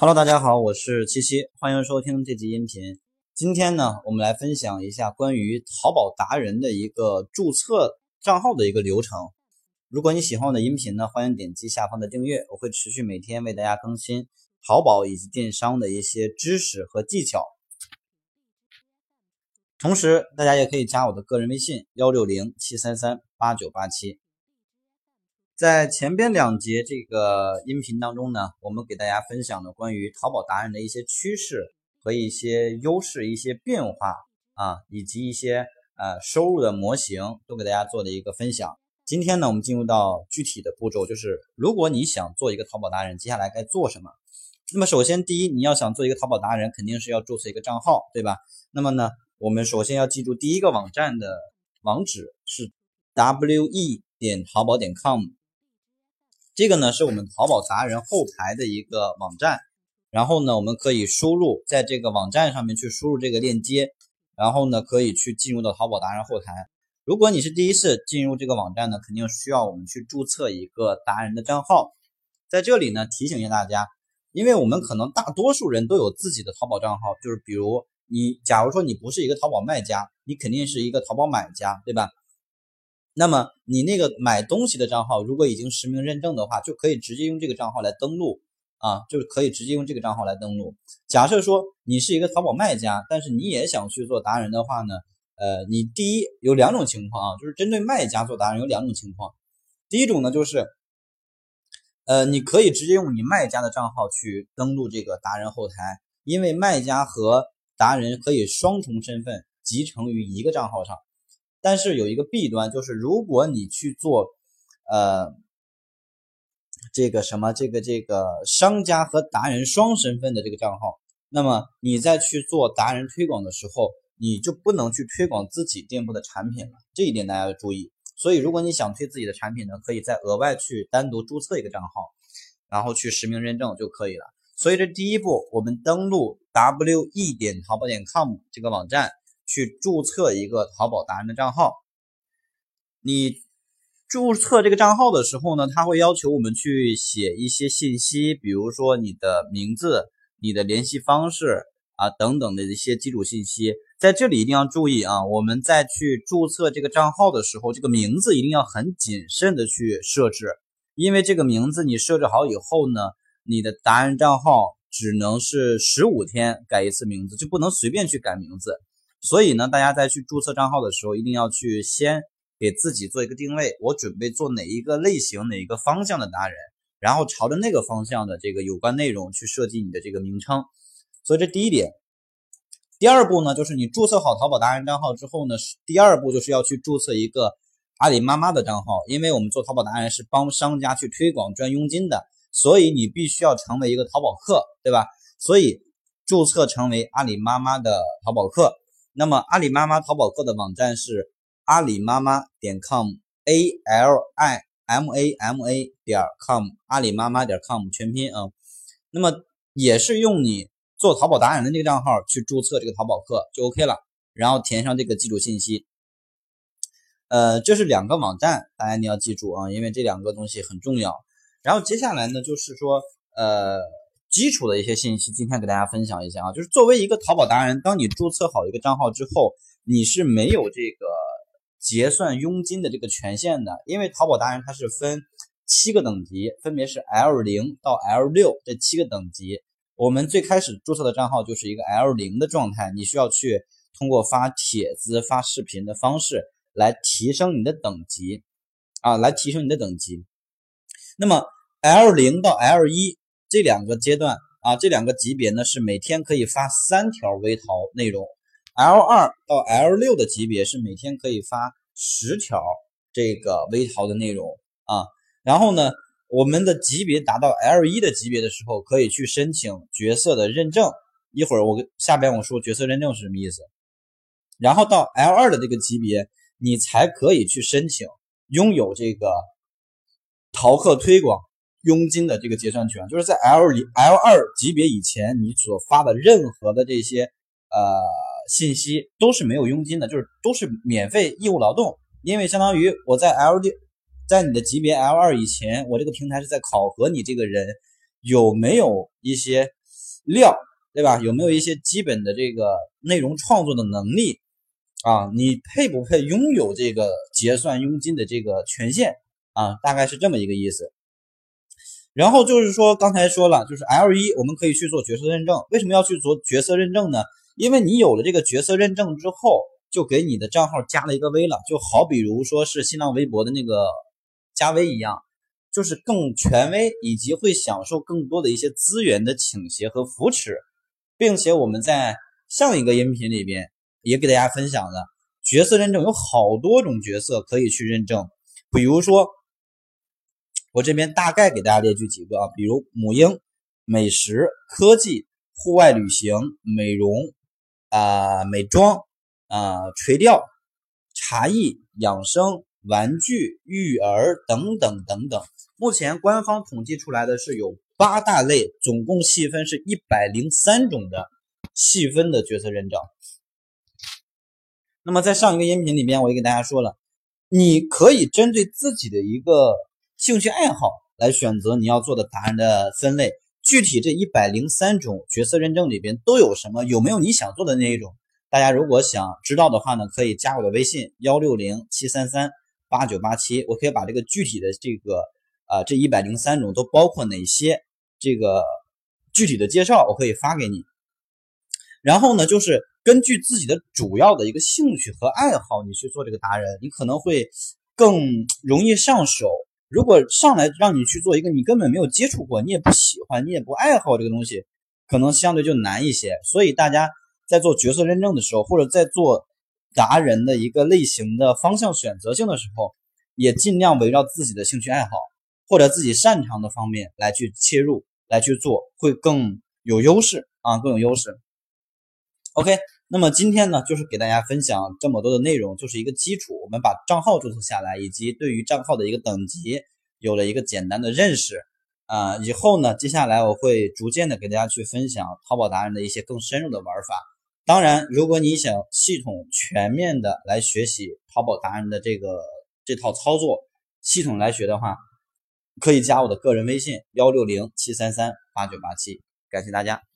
Hello，大家好，我是七七，欢迎收听这集音频。今天呢，我们来分享一下关于淘宝达人的一个注册账号的一个流程。如果你喜欢我的音频呢，欢迎点击下方的订阅，我会持续每天为大家更新淘宝以及电商的一些知识和技巧。同时，大家也可以加我的个人微信幺六零七三三八九八七。在前边两节这个音频当中呢，我们给大家分享了关于淘宝达人的一些趋势和一些优势、一些变化啊，以及一些呃收入的模型，都给大家做的一个分享。今天呢，我们进入到具体的步骤，就是如果你想做一个淘宝达人，接下来该做什么？那么首先，第一，你要想做一个淘宝达人，肯定是要注册一个账号，对吧？那么呢，我们首先要记住第一个网站的网址是 w e 点淘宝点 com。这个呢是我们淘宝达人后台的一个网站，然后呢，我们可以输入在这个网站上面去输入这个链接，然后呢，可以去进入到淘宝达人后台。如果你是第一次进入这个网站呢，肯定需要我们去注册一个达人的账号。在这里呢，提醒一下大家，因为我们可能大多数人都有自己的淘宝账号，就是比如你，假如说你不是一个淘宝卖家，你肯定是一个淘宝买家，对吧？那么你那个买东西的账号，如果已经实名认证的话，就可以直接用这个账号来登录啊，就是可以直接用这个账号来登录。假设说你是一个淘宝卖家，但是你也想去做达人的话呢，呃，你第一有两种情况啊，就是针对卖家做达人有两种情况。第一种呢，就是呃，你可以直接用你卖家的账号去登录这个达人后台，因为卖家和达人可以双重身份集成于一个账号上。但是有一个弊端，就是如果你去做，呃，这个什么，这个这个商家和达人双身份的这个账号，那么你在去做达人推广的时候，你就不能去推广自己店铺的产品了。这一点大家要注意。所以，如果你想推自己的产品呢，可以再额外去单独注册一个账号，然后去实名认证就可以了。所以，这第一步，我们登录 w e 点淘宝点 com 这个网站。去注册一个淘宝达人的账号，你注册这个账号的时候呢，他会要求我们去写一些信息，比如说你的名字、你的联系方式啊等等的一些基础信息。在这里一定要注意啊，我们在去注册这个账号的时候，这个名字一定要很谨慎的去设置，因为这个名字你设置好以后呢，你的达人账号只能是十五天改一次名字，就不能随便去改名字。所以呢，大家在去注册账号的时候，一定要去先给自己做一个定位，我准备做哪一个类型、哪一个方向的达人，然后朝着那个方向的这个有关内容去设计你的这个名称。所以这第一点。第二步呢，就是你注册好淘宝达人账号之后呢，第二步就是要去注册一个阿里妈妈的账号，因为我们做淘宝达人是帮商家去推广赚佣金的，所以你必须要成为一个淘宝客，对吧？所以注册成为阿里妈妈的淘宝客。那么阿里妈妈淘宝客的网站是阿里妈妈点 com，a l i m a m a 点 com，阿里妈妈点 com 全拼啊。那么也是用你做淘宝达人的那个账号去注册这个淘宝客就 OK 了，然后填上这个基础信息。呃，这是两个网站，大家你要记住啊，因为这两个东西很重要。然后接下来呢，就是说呃。基础的一些信息，今天给大家分享一下啊，就是作为一个淘宝达人，当你注册好一个账号之后，你是没有这个结算佣金的这个权限的，因为淘宝达人它是分七个等级，分别是 L 零到 L 六这七个等级。我们最开始注册的账号就是一个 L 零的状态，你需要去通过发帖子、发视频的方式来提升你的等级啊，来提升你的等级。那么 L 零到 L 一。这两个阶段啊，这两个级别呢是每天可以发三条微淘内容，L 二到 L 六的级别是每天可以发十条这个微淘的内容啊。然后呢，我们的级别达到 L 一的级别的时候，可以去申请角色的认证。一会儿我下边我说角色认证是什么意思。然后到 L 二的这个级别，你才可以去申请拥有这个淘客推广。佣金的这个结算权，就是在 L 里 L 二级别以前，你所发的任何的这些呃信息都是没有佣金的，就是都是免费义务劳动。因为相当于我在 L 六，在你的级别 L 二以前，我这个平台是在考核你这个人有没有一些料，对吧？有没有一些基本的这个内容创作的能力啊？你配不配拥有这个结算佣金的这个权限啊？大概是这么一个意思。然后就是说，刚才说了，就是 L 一，我们可以去做角色认证。为什么要去做角色认证呢？因为你有了这个角色认证之后，就给你的账号加了一个微了，就好比如说是新浪微博的那个加微一样，就是更权威，以及会享受更多的一些资源的倾斜和扶持，并且我们在上一个音频里边也给大家分享了角色认证有好多种角色可以去认证，比如说。我这边大概给大家列举几个啊，比如母婴、美食、科技、户外旅行、美容啊、美妆啊、垂钓、茶艺、养生、玩具、育儿等等等等。目前官方统计出来的是有八大类，总共细分是一百零三种的细分的角色认证。那么在上一个音频里面，我也给大家说了，你可以针对自己的一个。兴趣爱好来选择你要做的答案的分类，具体这一百零三种角色认证里边都有什么？有没有你想做的那一种？大家如果想知道的话呢，可以加我的微信幺六零七三三八九八七，我可以把这个具体的这个啊这一百零三种都包括哪些这个具体的介绍，我可以发给你。然后呢，就是根据自己的主要的一个兴趣和爱好，你去做这个达人，你可能会更容易上手。如果上来让你去做一个你根本没有接触过，你也不喜欢，你也不爱好这个东西，可能相对就难一些。所以大家在做角色认证的时候，或者在做达人的一个类型的方向选择性的时候，也尽量围绕自己的兴趣爱好或者自己擅长的方面来去切入，来去做，会更有优势啊，更有优势。OK。那么今天呢，就是给大家分享这么多的内容，就是一个基础。我们把账号注册下来，以及对于账号的一个等级有了一个简单的认识啊。以后呢，接下来我会逐渐的给大家去分享淘宝达人的一些更深入的玩法。当然，如果你想系统全面的来学习淘宝达人的这个这套操作，系统来学的话，可以加我的个人微信幺六零七三三八九八七。感谢大家。